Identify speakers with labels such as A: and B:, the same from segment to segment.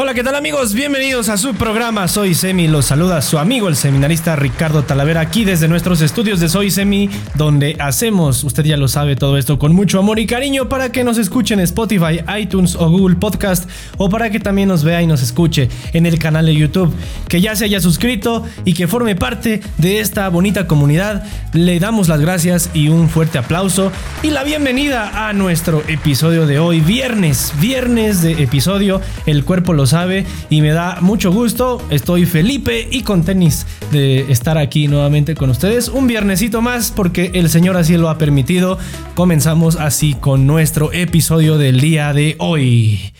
A: Hola, ¿qué tal amigos? Bienvenidos a su programa Soy Semi. Los saluda su amigo el seminarista Ricardo Talavera aquí desde nuestros estudios de Soy Semi, donde hacemos, usted ya lo sabe, todo esto con mucho amor y cariño para que nos escuchen en Spotify, iTunes o Google Podcast o para que también nos vea y nos escuche en el canal de YouTube. Que ya se haya suscrito y que forme parte de esta bonita comunidad. Le damos las gracias y un fuerte aplauso y la bienvenida a nuestro episodio de hoy, viernes, viernes de episodio. El cuerpo lo sabe y me da mucho gusto. Estoy Felipe y con tenis de estar aquí nuevamente con ustedes. Un viernesito más porque el Señor así lo ha permitido. Comenzamos así con nuestro episodio del día de hoy.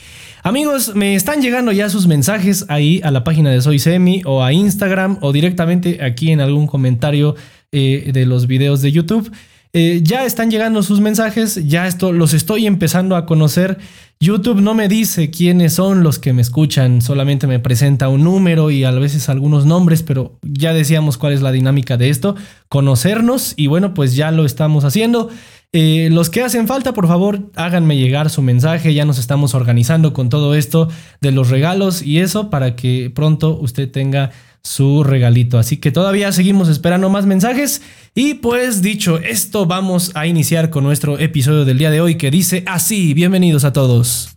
A: Amigos, me están llegando ya sus mensajes ahí a la página de Soy Semi o a Instagram o directamente aquí en algún comentario eh, de los videos de YouTube. Eh, ya están llegando sus mensajes, ya esto los estoy empezando a conocer. YouTube no me dice quiénes son los que me escuchan, solamente me presenta un número y a veces algunos nombres, pero ya decíamos cuál es la dinámica de esto, conocernos y bueno, pues ya lo estamos haciendo. Eh, los que hacen falta, por favor, háganme llegar su mensaje, ya nos estamos organizando con todo esto de los regalos y eso para que pronto usted tenga su regalito. Así que todavía seguimos esperando más mensajes. Y pues dicho esto, vamos a iniciar con nuestro episodio del día de hoy que dice así, bienvenidos a todos.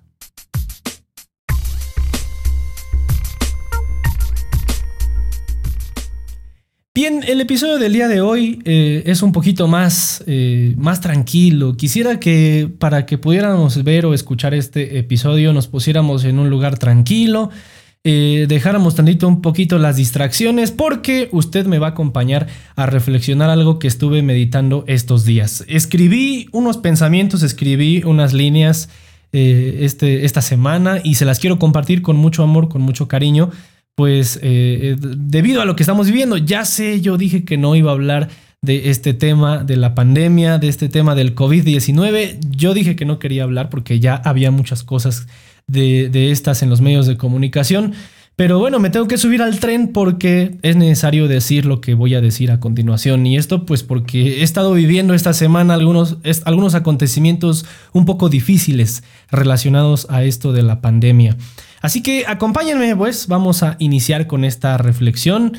A: Bien, el episodio del día de hoy eh, es un poquito más, eh, más tranquilo. Quisiera que para que pudiéramos ver o escuchar este episodio nos pusiéramos en un lugar tranquilo, eh, dejáramos tantito un poquito las distracciones porque usted me va a acompañar a reflexionar algo que estuve meditando estos días. Escribí unos pensamientos, escribí unas líneas eh, este, esta semana y se las quiero compartir con mucho amor, con mucho cariño, pues eh, debido a lo que estamos viviendo, ya sé, yo dije que no iba a hablar de este tema de la pandemia, de este tema del COVID-19, yo dije que no quería hablar porque ya había muchas cosas de, estas en los medios de comunicación. Pero bueno, me tengo que subir al tren porque es necesario decir lo que voy a decir a continuación. Y esto pues porque he estado viviendo esta semana algunos, algunos acontecimientos un poco difíciles relacionados a esto de la pandemia. Así que acompáñenme pues, vamos a iniciar con esta reflexión.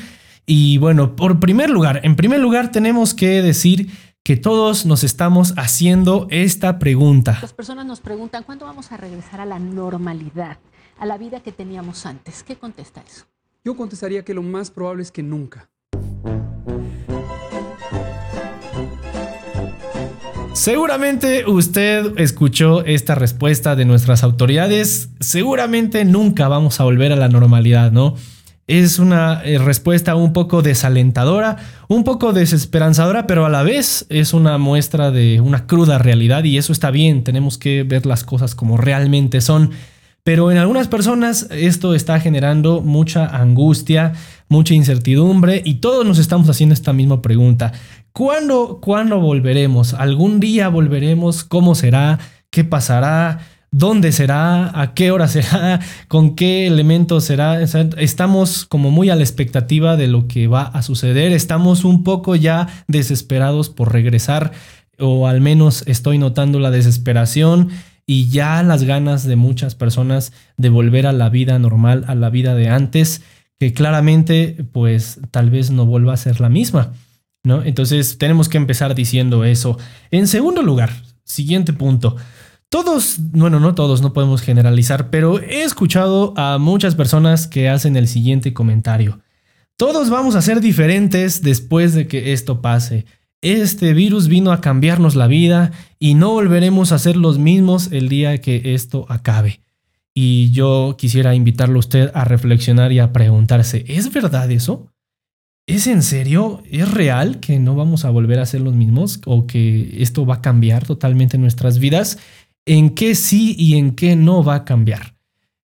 A: Y bueno, por primer lugar, en primer lugar tenemos que decir que todos nos estamos haciendo esta pregunta.
B: Las personas nos preguntan, ¿cuándo vamos a regresar a la normalidad, a la vida que teníamos antes? ¿Qué contesta eso?
C: Yo contestaría que lo más probable es que nunca.
A: Seguramente usted escuchó esta respuesta de nuestras autoridades. Seguramente nunca vamos a volver a la normalidad, ¿no? Es una eh, respuesta un poco desalentadora, un poco desesperanzadora, pero a la vez es una muestra de una cruda realidad y eso está bien, tenemos que ver las cosas como realmente son. Pero en algunas personas esto está generando mucha angustia, mucha incertidumbre y todos nos estamos haciendo esta misma pregunta. ¿Cuándo, ¿Cuándo volveremos? ¿Algún día volveremos? ¿Cómo será? ¿Qué pasará? Dónde será, a qué hora será, con qué elementos será. Estamos como muy a la expectativa de lo que va a suceder. Estamos un poco ya desesperados por regresar, o al menos estoy notando la desesperación y ya las ganas de muchas personas de volver a la vida normal, a la vida de antes, que claramente pues tal vez no vuelva a ser la misma. ¿no? Entonces tenemos que empezar diciendo eso. En segundo lugar, siguiente punto. Todos, bueno, no todos, no podemos generalizar, pero he escuchado a muchas personas que hacen el siguiente comentario. Todos vamos a ser diferentes después de que esto pase. Este virus vino a cambiarnos la vida y no volveremos a ser los mismos el día que esto acabe. Y yo quisiera invitarlo a usted a reflexionar y a preguntarse, ¿es verdad eso? ¿Es en serio? ¿Es real que no vamos a volver a ser los mismos o que esto va a cambiar totalmente nuestras vidas? En qué sí y en qué no va a cambiar.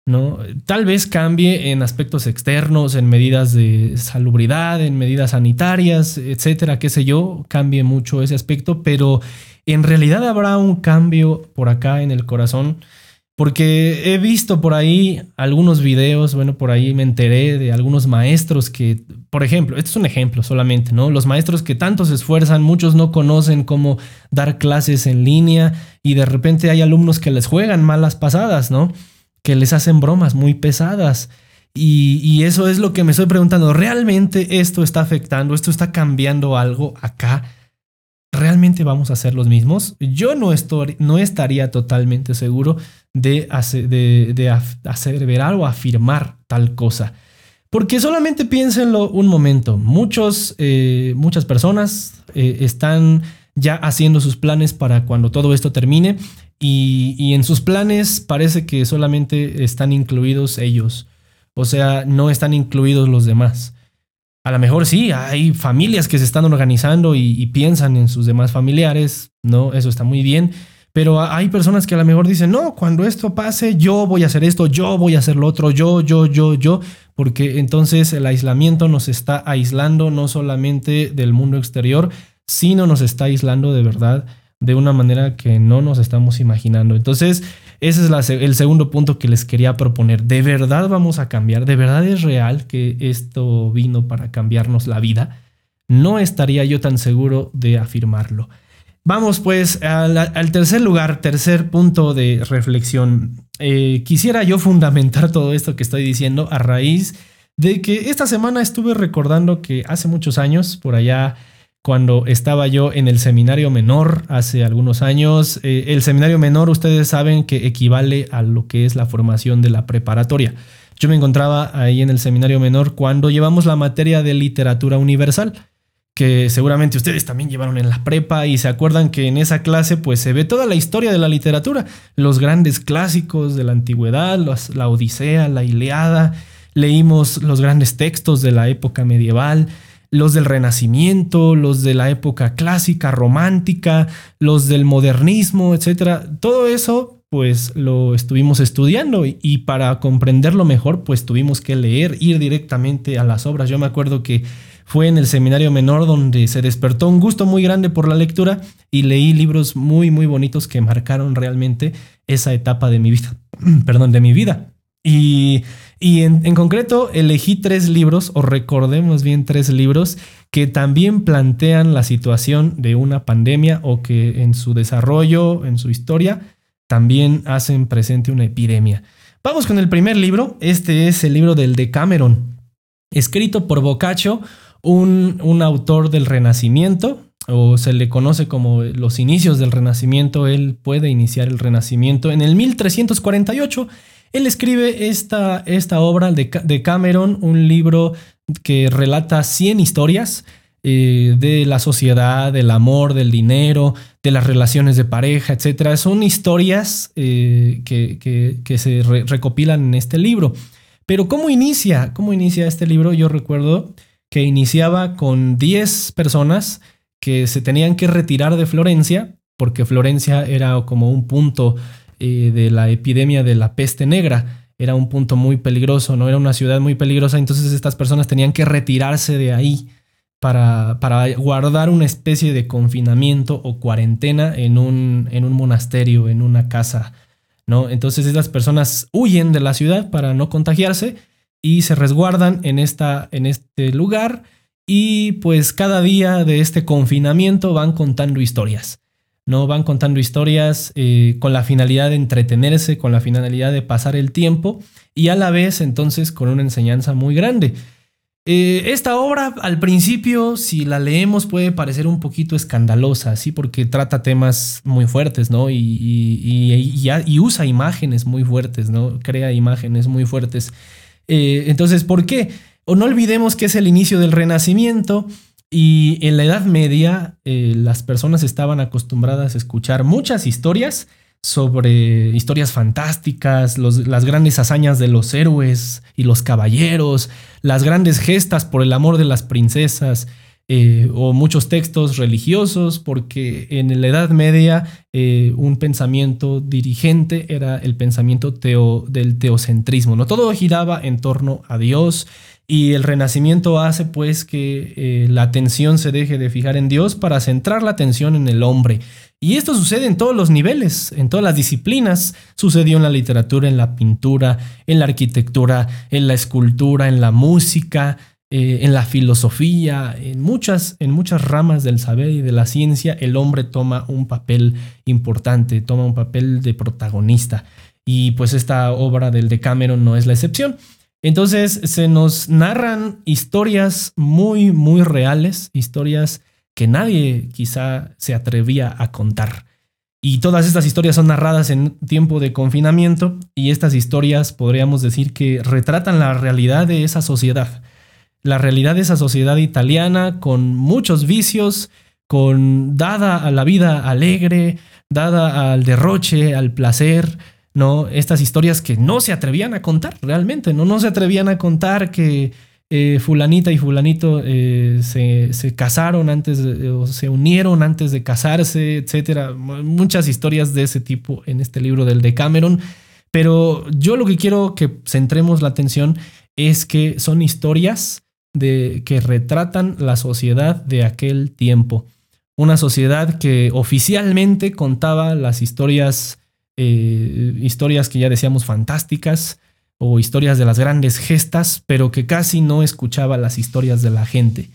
A: ¿no? Tal vez cambie en aspectos externos, en medidas de salubridad, en medidas sanitarias, etcétera, qué sé yo, cambie mucho ese aspecto, pero en realidad habrá un cambio por acá en el corazón porque he visto por ahí algunos videos, bueno, por ahí me enteré de algunos maestros que, por ejemplo, este es un ejemplo solamente, ¿no? Los maestros que tanto se esfuerzan, muchos no conocen cómo dar clases en línea y de repente hay alumnos que les juegan malas pasadas, ¿no? que les hacen bromas muy pesadas. Y, eso es lo que me estoy preguntando. ¿Realmente esto está afectando? ¿Esto está cambiando algo acá? ¿Realmente vamos a ser los mismos? Yo no, estoy, no estaría totalmente seguro de, hacer, de, de aseverar o afirmar tal cosa. Porque solamente piénsenlo un momento. Muchos, eh, muchas personas eh, están ya haciendo sus planes para cuando todo esto termine y, en sus planes parece que solamente están incluidos ellos. O sea, no están incluidos los demás. A lo mejor sí, hay familias que se están organizando y, y piensan en sus demás familiares, ¿no? Eso está muy bien. Pero hay personas que a lo mejor dicen, no, cuando esto pase, yo voy a hacer esto, yo voy a hacer lo otro, yo, yo, yo, yo, porque entonces el aislamiento nos está aislando no solamente del mundo exterior, sino nos está aislando de verdad de una manera que no nos estamos imaginando. Entonces, ese es el segundo punto que les quería proponer. ¿De verdad vamos a cambiar? ¿De verdad es real que esto vino para cambiarnos la vida? No estaría yo tan seguro de afirmarlo. Vamos pues al, tercer lugar, tercer punto de reflexión. Eh, quisiera yo fundamentar todo esto que estoy diciendo a raíz de que esta semana estuve recordando que hace muchos años, por allá cuando estaba yo en el seminario menor, hace algunos años, eh, el seminario menor ustedes saben que equivale a lo que es la formación de la preparatoria. Yo me encontraba ahí en el seminario menor cuando llevamos la materia de literatura universal que seguramente ustedes también llevaron en la prepa y se acuerdan que en esa clase pues se ve toda la historia de la literatura, los grandes clásicos de la antigüedad, la Odisea, la Ileada, leímos los grandes textos de la época medieval, los del Renacimiento, los de la época clásica, romántica, los del modernismo, etc. Todo eso pues lo estuvimos estudiando y, y para comprenderlo mejor pues tuvimos que leer, ir directamente a las obras. Yo me acuerdo que fue en el seminario menor donde se despertó un gusto muy grande por la lectura y leí libros muy, muy bonitos que marcaron realmente esa etapa de mi vida. Perdón, de mi vida. Y, en, en, concreto elegí tres libros, o recordemos bien tres libros, que también plantean la situación de una pandemia o que en su desarrollo, en su historia, también hacen presente una epidemia. Vamos con el primer libro. Este es el libro del Decameron, escrito por Boccaccio un, autor del Renacimiento, o se le conoce como los inicios del Renacimiento, él puede iniciar el Renacimiento. En el 1348, él escribe esta, esta obra de, Cameron, un libro que relata 100 historias eh, de la sociedad, del amor, del dinero, de las relaciones de pareja, etc. Son historias eh, que, se recopilan en este libro. Pero ¿cómo inicia? ¿Cómo inicia este libro? Yo recuerdo que iniciaba con 10 personas que se tenían que retirar de Florencia, porque Florencia era como un punto eh, de la epidemia de la peste negra, era un punto muy peligroso, no era una ciudad muy peligrosa, entonces estas personas tenían que retirarse de ahí para, para guardar una especie de confinamiento o cuarentena en un, en un monasterio, en una casa, ¿no? Entonces estas personas huyen de la ciudad para no contagiarse y se resguardan en, esta, en este lugar y pues cada día de este confinamiento van contando historias. ¿no? Van contando historias eh, con la finalidad de entretenerse, con la finalidad de pasar el tiempo y a la vez entonces con una enseñanza muy grande. Eh, esta obra al principio, si la leemos, puede parecer un poquito escandalosa, ¿sí? Porque trata temas muy fuertes, ¿no? Y, y, y usa imágenes muy fuertes, ¿no? Crea imágenes muy fuertes. Eh, entonces, ¿por qué? O no olvidemos que es el inicio del Renacimiento y en la Edad Media eh, las personas estaban acostumbradas a escuchar muchas historias sobre historias fantásticas, las grandes hazañas de los héroes y los caballeros, las grandes gestas por el amor de las princesas, eh, o muchos textos religiosos, porque en la Edad Media eh, un pensamiento dirigente era el pensamiento teo, del teocentrismo, ¿no? Todo giraba en torno a Dios y el renacimiento hace pues que eh, la atención se deje de fijar en Dios para centrar la atención en el hombre. Y esto sucede en todos los niveles, en todas las disciplinas. Sucedió en la literatura, en la pintura, en la arquitectura, en la escultura, en la música, eh, en la filosofía, en muchas, en muchas ramas del saber y de la ciencia, el hombre toma un papel importante, toma un papel de protagonista. y pues esta obra del Decameron no es la excepción. Entonces se nos narran historias muy, muy reales, historias que nadie quizá se atrevía a contar. Y todas estas historias son narradas en tiempo de confinamiento y estas historias podríamos decir que retratan la realidad de esa sociedad. La realidad de esa sociedad italiana con muchos vicios, con dada a la vida alegre, dada al derroche, al placer, ¿no? Estas historias que no se atrevían a contar realmente, ¿no? No se atrevían a contar que eh, fulanita y fulanito eh, se, casaron antes o se unieron antes de casarse, etcétera. Muchas historias de ese tipo en este libro del Decameron. Pero yo lo que quiero que centremos la atención es que son historias de, que retratan la sociedad de aquel tiempo. Una sociedad que oficialmente contaba las historias eh, historias que ya decíamos fantásticas o historias de las grandes gestas, pero que casi no escuchaba las historias de la gente.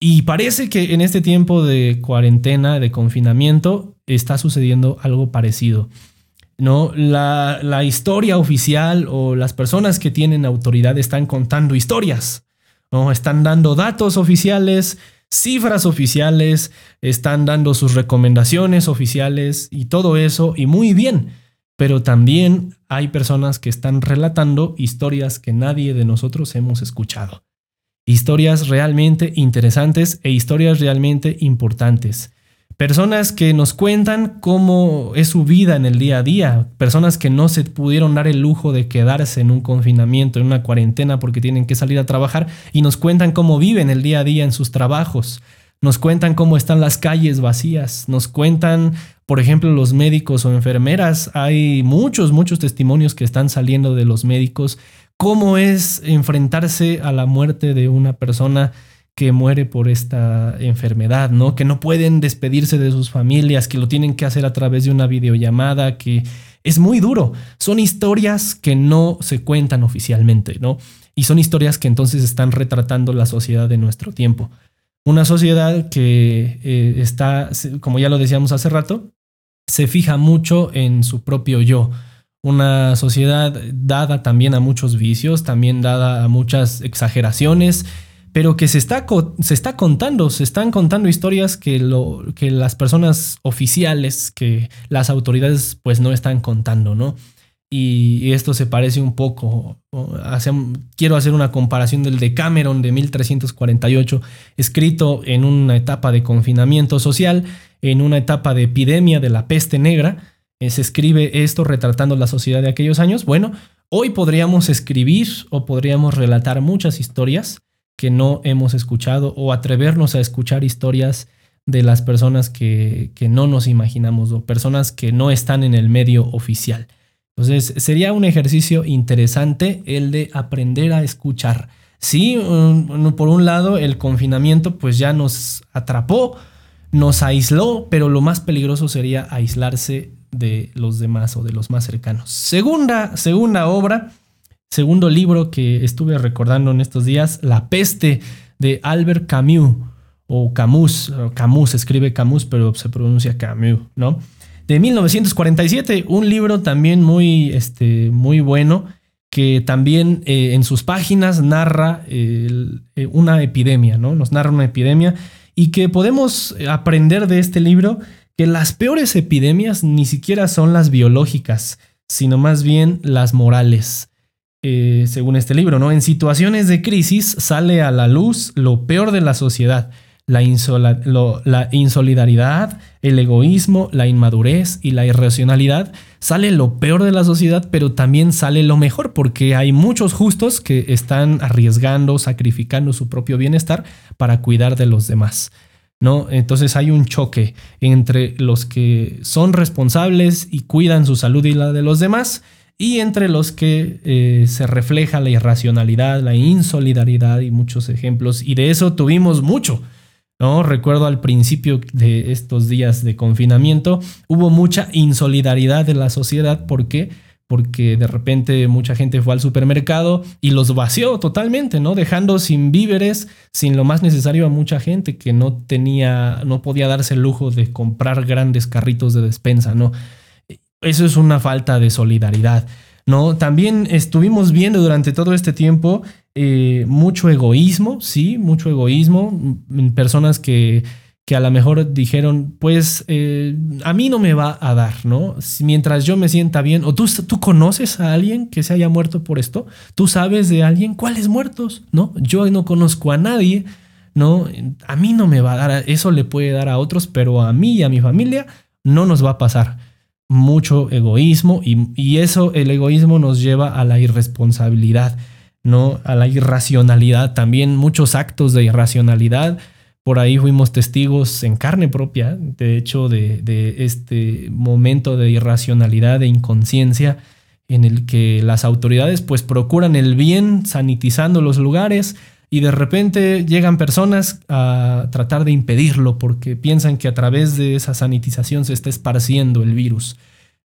A: Y parece que en este tiempo de cuarentena, de confinamiento, está sucediendo algo parecido. ¿no? La, la, historia oficial o las personas que tienen autoridad están contando historias, ¿no? Están dando datos oficiales, cifras oficiales, están dando sus recomendaciones oficiales y todo eso, y muy bien, pero también hay personas que están relatando historias que nadie de nosotros hemos escuchado. Historias realmente interesantes e historias realmente importantes. Personas que nos cuentan cómo es su vida en el día a día. Personas que no se pudieron dar el lujo de quedarse en un confinamiento, en una cuarentena porque tienen que salir a trabajar y nos cuentan cómo viven el día a día en sus trabajos. Nos cuentan cómo están las calles vacías. Nos cuentan, por ejemplo, los médicos o enfermeras. Hay muchos, muchos testimonios que están saliendo de los médicos. Cómo es enfrentarse a la muerte de una persona que muere por esta enfermedad, ¿no? Que no pueden despedirse de sus familias, que lo tienen que hacer a través de una videollamada, que es muy duro. Son historias que no se cuentan oficialmente, ¿no? Y son historias que entonces están retratando la sociedad de nuestro tiempo. Una sociedad que eh, está, como ya lo decíamos hace rato, se fija mucho en su propio yo. Una sociedad dada también a muchos vicios, también dada a muchas exageraciones pero que se está, se está contando, se están contando historias que, lo, que las personas oficiales, que las autoridades pues no están contando, ¿no? Y, esto se parece un poco, quiero hacer una comparación del Decameron de 1348, escrito en una etapa de confinamiento social, en una etapa de epidemia de la peste negra, eh, se escribe esto retratando la sociedad de aquellos años. Bueno, hoy podríamos escribir o podríamos relatar muchas historias que no hemos escuchado o atrevernos a escuchar historias de las personas que, no nos imaginamos o personas que no están en el medio oficial. Entonces, sería un ejercicio interesante el de aprender a escuchar. Sí, por un lado, el confinamiento pues ya nos atrapó, nos aisló, pero lo más peligroso sería aislarse de los demás o de los más cercanos. Segunda, segunda obra, segundo libro que estuve recordando en estos días, La peste de Albert Camus, o Camus, Camus, escribe Camus, pero se pronuncia Camus, ¿no? De 1947, un libro también muy, este, muy bueno, que también eh, en sus páginas narra eh, una epidemia, ¿no? Nos narra una epidemia y que podemos aprender de este libro que las peores epidemias ni siquiera son las biológicas, sino más bien las morales. Eh, según este libro, ¿no? En situaciones de crisis sale a la luz lo peor de la sociedad, la, la insolidaridad, el egoísmo, la inmadurez y la irracionalidad. Sale lo peor de la sociedad, pero también sale lo mejor, porque hay muchos justos que están arriesgando, sacrificando su propio bienestar para cuidar de los demás. ¿no? Entonces hay un choque entre los que son responsables y cuidan su salud y la de los demás y entre los que eh, se refleja la irracionalidad, la insolidaridad y muchos ejemplos. Y de eso tuvimos mucho. ¿no? Recuerdo al principio de estos días de confinamiento, hubo mucha insolidaridad de la sociedad. ¿Por qué? Porque de repente mucha gente fue al supermercado y los vació totalmente, ¿no? Dejando sin víveres, sin lo más necesario a mucha gente que no tenía, no podía darse el lujo de comprar grandes carritos de despensa, ¿no? Eso es una falta de solidaridad. ¿no? También estuvimos viendo durante todo este tiempo eh, mucho egoísmo, sí, mucho egoísmo, personas que, que a lo mejor dijeron, pues eh, a mí no me va a dar, ¿no? Mientras yo me sienta bien, o tú, tú conoces a alguien que se haya muerto por esto, tú sabes de alguien, ¿cuáles muertos? ¿No? Yo no conozco a nadie, ¿no? A mí no me va a dar, eso le puede dar a otros, pero a mí y a mi familia no nos va a pasar mucho egoísmo y, y, eso, el egoísmo nos lleva a la irresponsabilidad, ¿no? A la irracionalidad, también muchos actos de irracionalidad. Por ahí fuimos testigos en carne propia, de hecho, de, de este momento de irracionalidad, de inconsciencia, en el que las autoridades pues procuran el bien sanitizando los lugares, y de repente llegan personas a tratar de impedirlo porque piensan que a través de esa sanitización se está esparciendo el virus.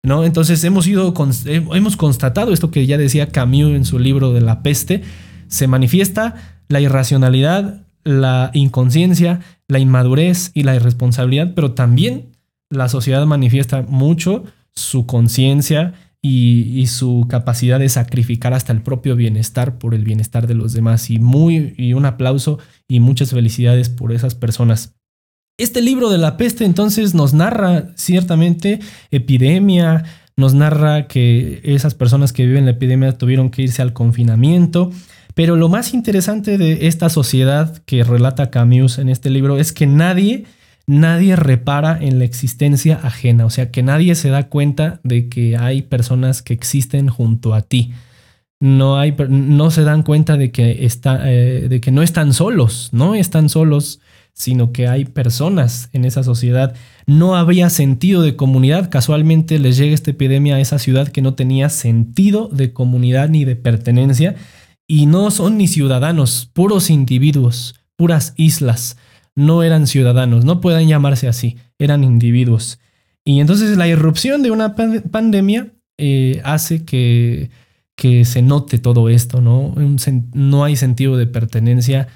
A: ¿no? Entonces hemos, ido, hemos constatado esto que ya decía Camus en su libro de la peste, se manifiesta la irracionalidad, la inconsciencia, la inmadurez y la irresponsabilidad, pero también la sociedad manifiesta mucho su conciencia y, su capacidad de sacrificar hasta el propio bienestar por el bienestar de los demás. Y, muy, y un aplauso y muchas felicidades por esas personas. Este libro de la peste entonces nos narra ciertamente epidemia, nos narra que esas personas que viven la epidemia tuvieron que irse al confinamiento. Pero lo más interesante de esta sociedad que relata Camus en este libro es que nadie nadie repara en la existencia ajena, o sea que nadie se da cuenta de que hay personas que existen junto a ti. No, hay, no se dan cuenta de que, está, eh, de que no están solos, no están solos, sino que hay personas en esa sociedad. No había sentido de comunidad. Casualmente les llega esta epidemia a esa ciudad que no tenía sentido de comunidad ni de pertenencia. Y no son ni ciudadanos, puros individuos, puras islas no eran ciudadanos, no pueden llamarse así, eran individuos. Y entonces la irrupción de una pandemia eh, hace que, que, se note todo esto, ¿no? no hay sentido de pertenencia,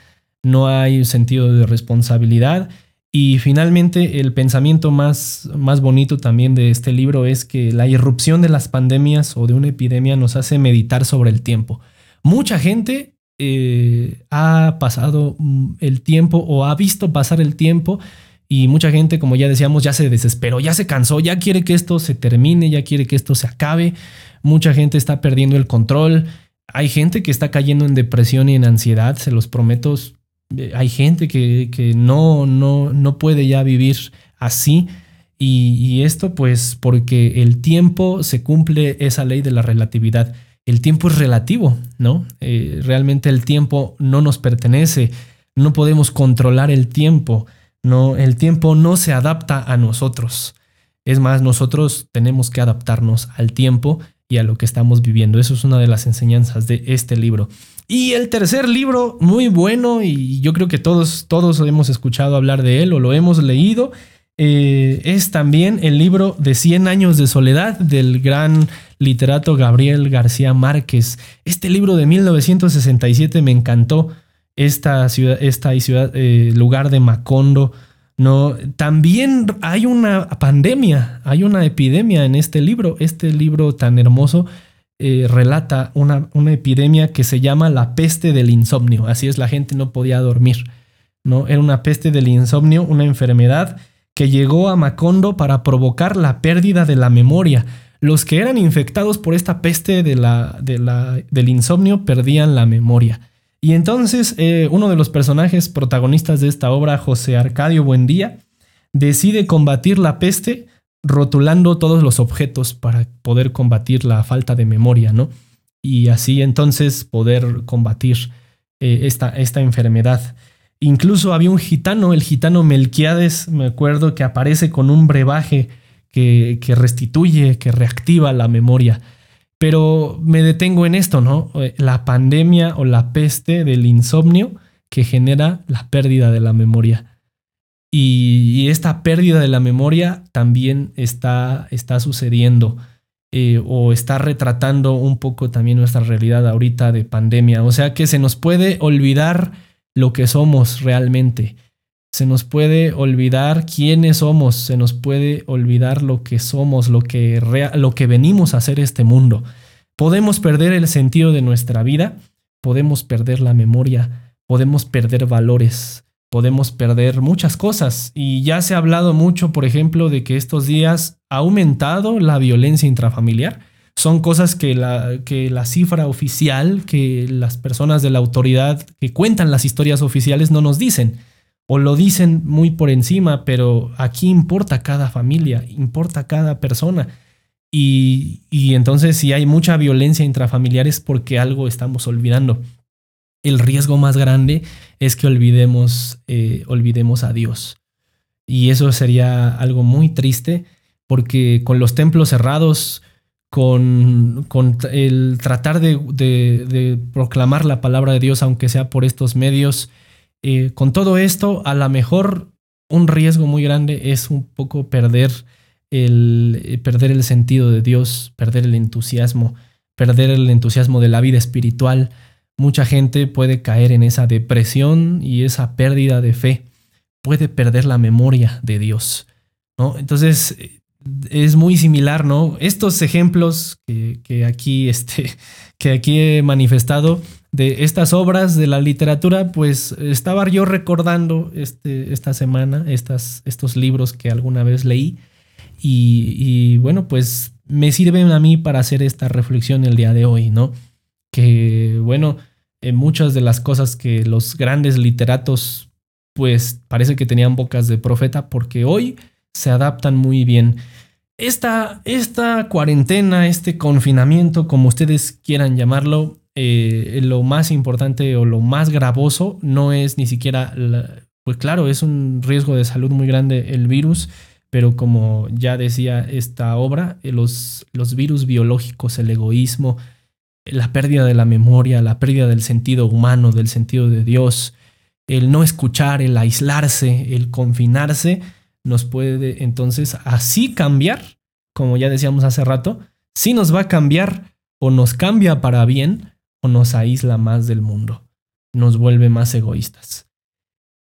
A: no hay sentido de responsabilidad. Y finalmente el pensamiento más, más bonito también de este libro es que la irrupción de las pandemias o de una epidemia nos hace meditar sobre el tiempo. Mucha gente eh, ha pasado mm, el tiempo o ha visto pasar el tiempo y mucha gente, como ya decíamos, ya se desesperó, ya se cansó, ya quiere que esto se termine, ya quiere que esto se acabe. Mucha gente está perdiendo el control. Hay gente que está cayendo en depresión y en ansiedad, se los prometo. Eh, hay gente que, que no, no, no puede ya vivir así. Y, y esto pues porque el tiempo se cumple esa ley de la relatividad el tiempo es relativo, ¿no? Eh, realmente el tiempo no nos pertenece, no podemos controlar el tiempo, no, el tiempo no se adapta a nosotros. Es más, nosotros tenemos que adaptarnos al tiempo y a lo que estamos viviendo. Eso es una de las enseñanzas de este libro. Y el tercer libro, muy bueno, y yo creo que todos, todos hemos escuchado hablar de él o lo hemos leído, eh, es también el libro de 100 años de soledad del gran literato Gabriel García Márquez. Este libro de 1967 me encantó. Esta ciudad, esta ciudad, eh, lugar de Macondo. No, también hay una pandemia, hay una epidemia en este libro. Este libro tan hermoso eh, relata una, una epidemia que se llama la peste del insomnio. Así es, la gente no podía dormir. ¿no? Era una peste del insomnio, una enfermedad que llegó a Macondo para provocar la pérdida de la memoria. Los que eran infectados por esta peste de la, del insomnio perdían la memoria. Y entonces eh, uno de los personajes protagonistas de esta obra, José Arcadio Buendía, decide combatir la peste rotulando todos los objetos para poder combatir la falta de memoria, ¿no? Y así entonces poder combatir eh, esta, esta enfermedad. Incluso había un gitano, el gitano Melquiades, me acuerdo, que aparece con un brebaje que, restituye, que reactiva la memoria. Pero me detengo en esto, ¿no? Eh, la pandemia o la peste del insomnio que genera la pérdida de la memoria. Y, esta pérdida de la memoria también está, está sucediendo eh, o está retratando un poco también nuestra realidad ahorita de pandemia. O sea que se nos puede olvidar lo que somos realmente. Se nos puede olvidar quiénes somos, se nos puede olvidar lo que somos, lo que, lo que venimos a hacer este mundo. Podemos perder el sentido de nuestra vida, podemos perder la memoria, podemos perder valores, podemos perder muchas cosas. Y ya se ha hablado mucho, por ejemplo, de que estos días ha aumentado la violencia intrafamiliar. Son cosas que la, que la cifra oficial, que las personas de la autoridad que cuentan las historias oficiales no nos dicen o lo dicen muy por encima, pero aquí importa cada familia, importa cada persona. Y, entonces si hay mucha violencia intrafamiliar es porque algo estamos olvidando. El riesgo más grande es que olvidemos, eh, olvidemos a Dios. Y eso sería algo muy triste porque con los templos cerrados, con, con el tratar de, de proclamar la palabra de Dios, aunque sea por estos medios, eh, con todo esto, a lo mejor un riesgo muy grande es un poco perder el, eh, perder el sentido de Dios, perder el entusiasmo, perder el entusiasmo de la vida espiritual. Mucha gente puede caer en esa depresión y esa pérdida de fe, puede perder la memoria de Dios. Entonces, es muy similar, ¿no? Estos ejemplos que, aquí, este, que aquí he manifestado de estas obras de la literatura, pues estaba yo recordando este, esta semana estas, estos libros que alguna vez leí y, bueno, pues me sirven a mí para hacer esta reflexión el día de hoy, ¿no? Que bueno, en muchas de las cosas que los grandes literatos pues parece que tenían bocas de profeta porque hoy se adaptan muy bien. Esta, esta cuarentena, este confinamiento, como ustedes quieran llamarlo, eh, lo más importante o lo más gravoso no es ni siquiera, pues claro, es un riesgo de salud muy grande el virus, pero como ya decía esta obra, eh, los, los virus biológicos, el egoísmo, la pérdida de la memoria, la pérdida del sentido humano, del sentido de Dios, el no escuchar, el aislarse, el confinarse, nos puede entonces así cambiar, como ya decíamos hace rato, si nos va a cambiar o nos cambia para bien nos aísla más del mundo, nos vuelve más egoístas.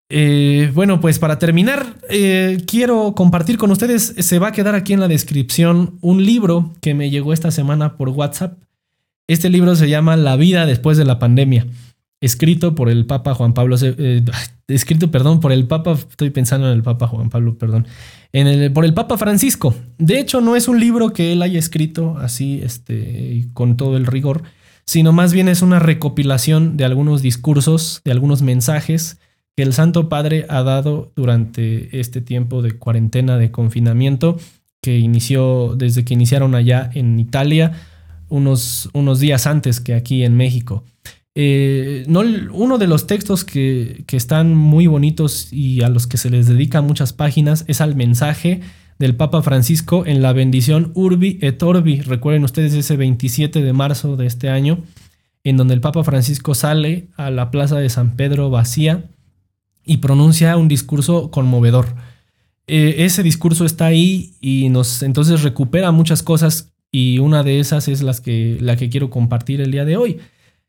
A: Eh, bueno, pues para terminar, eh, quiero compartir con ustedes, se va a quedar aquí en la descripción un libro que me llegó esta semana por WhatsApp. Este libro se llama La vida después de la pandemia, escrito por el Papa Juan Pablo, eh, escrito, perdón, por el Papa, estoy pensando en el Papa Juan Pablo, perdón, el, por el Papa Francisco. De hecho, no es un libro que él haya escrito así, este, con todo el rigor, sino más bien es una recopilación de algunos discursos, de algunos mensajes que el Santo Padre ha dado durante este tiempo de cuarentena, de confinamiento, que inició desde que iniciaron allá en Italia, unos, unos días antes que aquí en México. Eh, no, uno de los textos que, que están muy bonitos y a los que se les dedican muchas páginas es al mensaje del Papa Francisco en la bendición Urbi et Orbi. Recuerden ustedes ese 27 de marzo de este año, en donde el Papa Francisco sale a la plaza de San Pedro vacía y pronuncia un discurso conmovedor. Eh, ese discurso está ahí y nos entonces recupera muchas cosas y una de esas es las que, la que quiero compartir el día de hoy.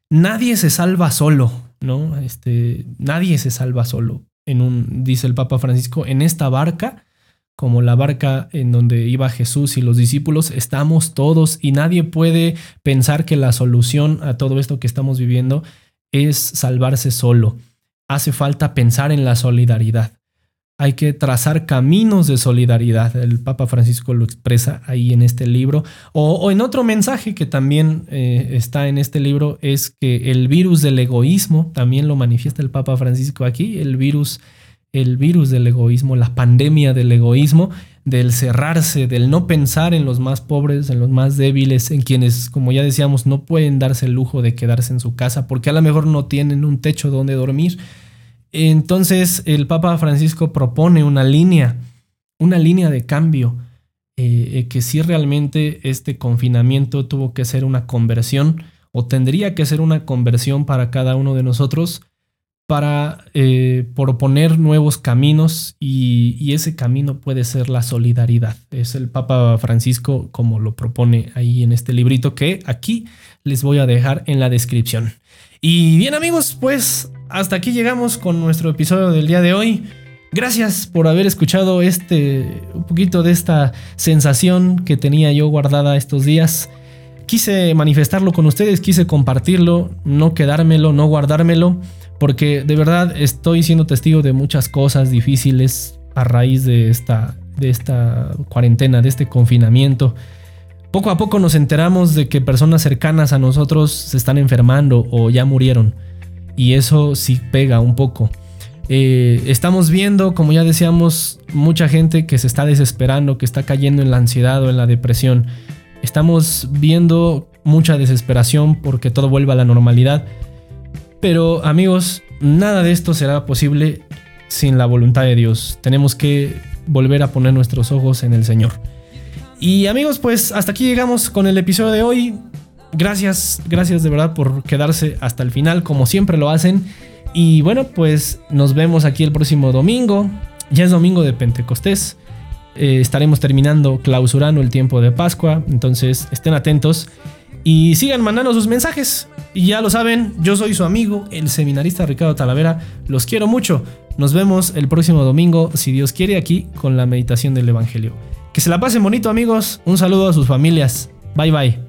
A: Nadie se salva solo, ¿no? Este, nadie se salva solo. En un, dice el Papa Francisco, en esta barca como la barca en donde iba Jesús y los discípulos, estamos todos y nadie puede pensar que la solución a todo esto que estamos viviendo es salvarse solo. Hace falta pensar en la solidaridad. Hay que trazar caminos de solidaridad. El Papa Francisco lo expresa ahí en este libro. O, en otro mensaje que también eh, está en este libro es que el virus del egoísmo, también lo manifiesta el Papa Francisco aquí, el virus el virus del egoísmo, la pandemia del egoísmo, del cerrarse, del no pensar en los más pobres, en los más débiles, en quienes, como ya decíamos, no pueden darse el lujo de quedarse en su casa porque a lo mejor no tienen un techo donde dormir. Entonces el Papa Francisco propone una línea, una línea de cambio, eh, que si realmente este confinamiento tuvo que ser una conversión o tendría que ser una conversión para cada uno de nosotros, para eh, proponer nuevos caminos y, ese camino puede ser la solidaridad. Es el Papa Francisco como lo propone ahí en este librito que aquí les voy a dejar en la descripción. Y bien amigos, pues hasta aquí llegamos con nuestro episodio del día de hoy. Gracias por haber escuchado este un poquito de esta sensación que tenía yo guardada estos días. Quise manifestarlo con ustedes, quise compartirlo, no quedármelo, no guardármelo, porque de verdad estoy siendo testigo de muchas cosas difíciles a raíz de esta de esta cuarentena, de este confinamiento. Poco a poco nos enteramos de que personas cercanas a nosotros se están enfermando o ya murieron. Y eso sí pega un poco. Eh, estamos viendo, como ya decíamos, mucha gente que se está desesperando, que está cayendo en la ansiedad o en la depresión. Estamos viendo mucha desesperación porque todo vuelva a la normalidad. Pero amigos, nada de esto será posible sin la voluntad de Dios. Tenemos que volver a poner nuestros ojos en el Señor. Y amigos, pues hasta aquí llegamos con el episodio de hoy. Gracias, gracias de verdad por quedarse hasta el final, como siempre lo hacen. Y bueno, pues nos vemos aquí el próximo domingo. Ya es domingo de Pentecostés. Eh, estaremos terminando, clausurando el tiempo de Pascua. Entonces estén atentos y sigan mandando sus mensajes. Y ya lo saben, yo soy su amigo, el seminarista Ricardo Talavera. Los quiero mucho. Nos vemos el próximo domingo, si Dios quiere, aquí con la meditación del Evangelio. Que se la pasen bonito amigos. Un saludo a sus familias. Bye bye.